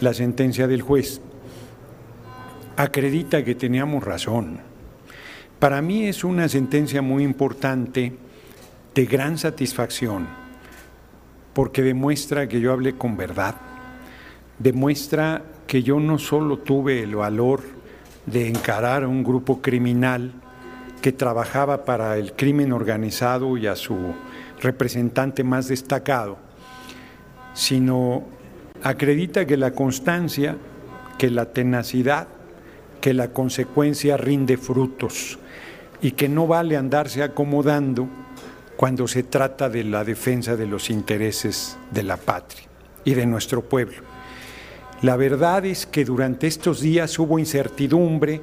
la sentencia del juez, acredita que teníamos razón. Para mí es una sentencia muy importante, de gran satisfacción, porque demuestra que yo hablé con verdad, demuestra que yo no solo tuve el valor de encarar a un grupo criminal que trabajaba para el crimen organizado y a su representante más destacado, sino acredita que la constancia, que la tenacidad, que la consecuencia rinde frutos y que no vale andarse acomodando cuando se trata de la defensa de los intereses de la patria y de nuestro pueblo. La verdad es que durante estos días hubo incertidumbre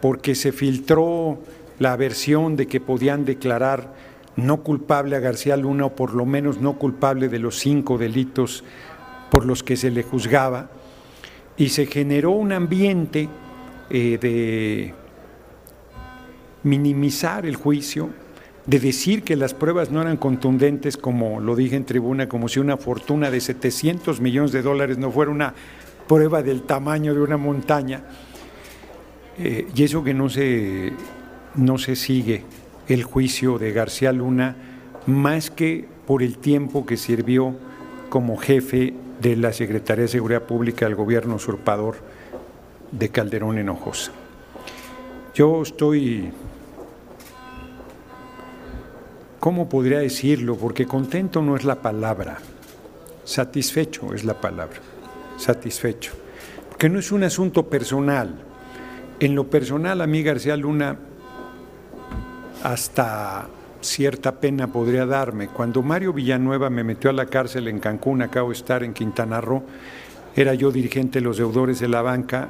porque se filtró la versión de que podían declarar no culpable a García Luna o por lo menos no culpable de los cinco delitos por los que se le juzgaba y se generó un ambiente eh, de minimizar el juicio, de decir que las pruebas no eran contundentes, como lo dije en tribuna, como si una fortuna de 700 millones de dólares no fuera una prueba del tamaño de una montaña, eh, y eso que no se, no se sigue el juicio de García Luna, más que por el tiempo que sirvió como jefe de la Secretaría de Seguridad Pública del gobierno usurpador de Calderón Hinojosa. Yo estoy, ¿cómo podría decirlo? Porque contento no es la palabra, satisfecho es la palabra, satisfecho. Porque no es un asunto personal. En lo personal, a mí García Luna, hasta cierta pena podría darme. Cuando Mario Villanueva me metió a la cárcel en Cancún, acabo de estar en Quintana Roo, era yo dirigente de los deudores de la banca,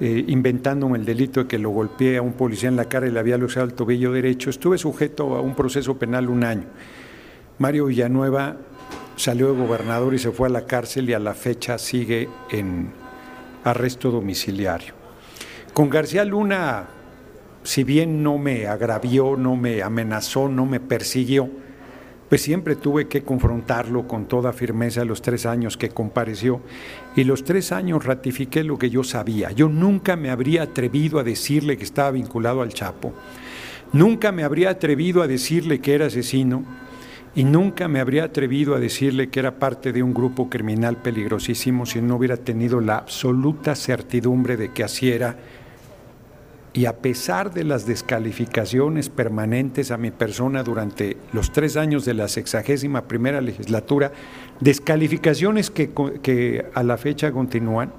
eh, inventándome el delito de que lo golpeé a un policía en la cara y le había lucido el tobillo derecho. Estuve sujeto a un proceso penal un año. Mario Villanueva salió de gobernador y se fue a la cárcel y a la fecha sigue en arresto domiciliario. Con García Luna si bien no me agravió, no me amenazó, no me persiguió, pues siempre tuve que confrontarlo con toda firmeza los tres años que compareció. Y los tres años ratifiqué lo que yo sabía. Yo nunca me habría atrevido a decirle que estaba vinculado al Chapo. Nunca me habría atrevido a decirle que era asesino. Y nunca me habría atrevido a decirle que era parte de un grupo criminal peligrosísimo si no hubiera tenido la absoluta certidumbre de que así era y a pesar de las descalificaciones permanentes a mi persona durante los tres años de la sexagésima primera legislatura, descalificaciones que, a la fecha continúan,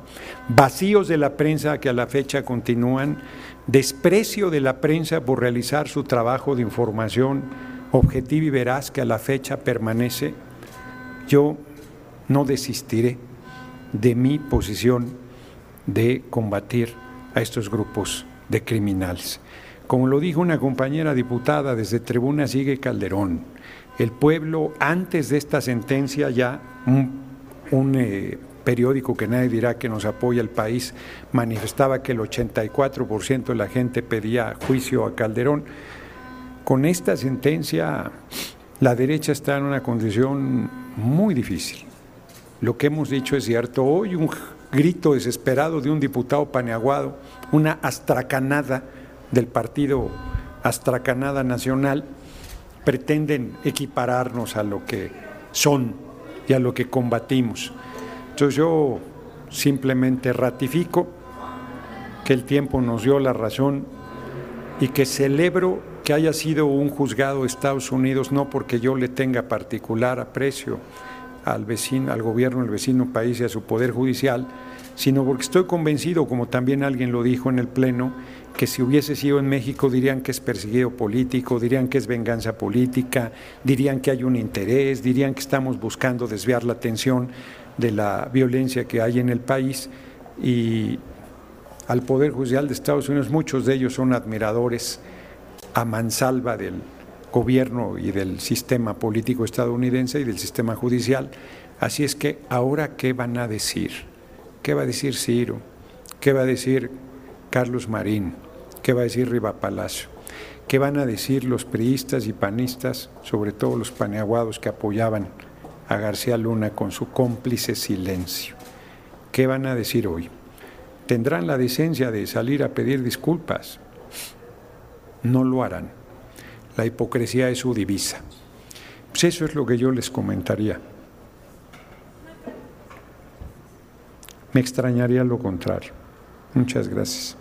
vacíos de la prensa que a la fecha continúan, desprecio de la prensa por realizar su trabajo de información objetiva y veraz que a la fecha permanece, yo no desistiré de mi posición de combatir a estos grupos de criminales. Como lo dijo una compañera diputada desde Tribuna Sigue Calderón, el pueblo antes de esta sentencia ya un, eh, periódico que nadie dirá que nos apoya el país manifestaba que el 84% de la gente pedía juicio a Calderón. Con esta sentencia la derecha está en una condición muy difícil. Lo que hemos dicho es cierto. Hoy un grito desesperado de un diputado paneaguado, una astracanada del partido Astracanada Nacional, pretenden equipararnos a lo que son y a lo que combatimos. Entonces yo simplemente ratifico que el tiempo nos dio la razón y que celebro que haya sido un juzgado de Estados Unidos, no porque yo le tenga particular aprecio al vecino, al gobierno del vecino país y a su poder judicial, sino porque estoy convencido, como también alguien lo dijo en el Pleno, que si hubiese sido en México dirían que es perseguido político, dirían que es venganza política, dirían que hay un interés, dirían que estamos buscando desviar la atención de la violencia que hay en el país y al Poder Judicial de Estados Unidos, muchos de ellos son admiradores a mansalva del gobierno y del sistema político estadounidense y del sistema judicial. Así es que ahora, ¿qué van a decir? ¿Qué va a decir Ciro? ¿Qué va a decir Carlos Marín? ¿Qué va a decir Riva Palacio? ¿Qué van a decir los priistas y panistas, sobre todo los paneaguados que apoyaban a García Luna con su cómplice silencio? ¿qué van a decir hoy? Tendrán la decencia de salir a pedir disculpas. No lo harán. La hipocresía es su divisa. Pues eso es lo que yo les comentaría. Me extrañaría lo contrario. Muchas gracias.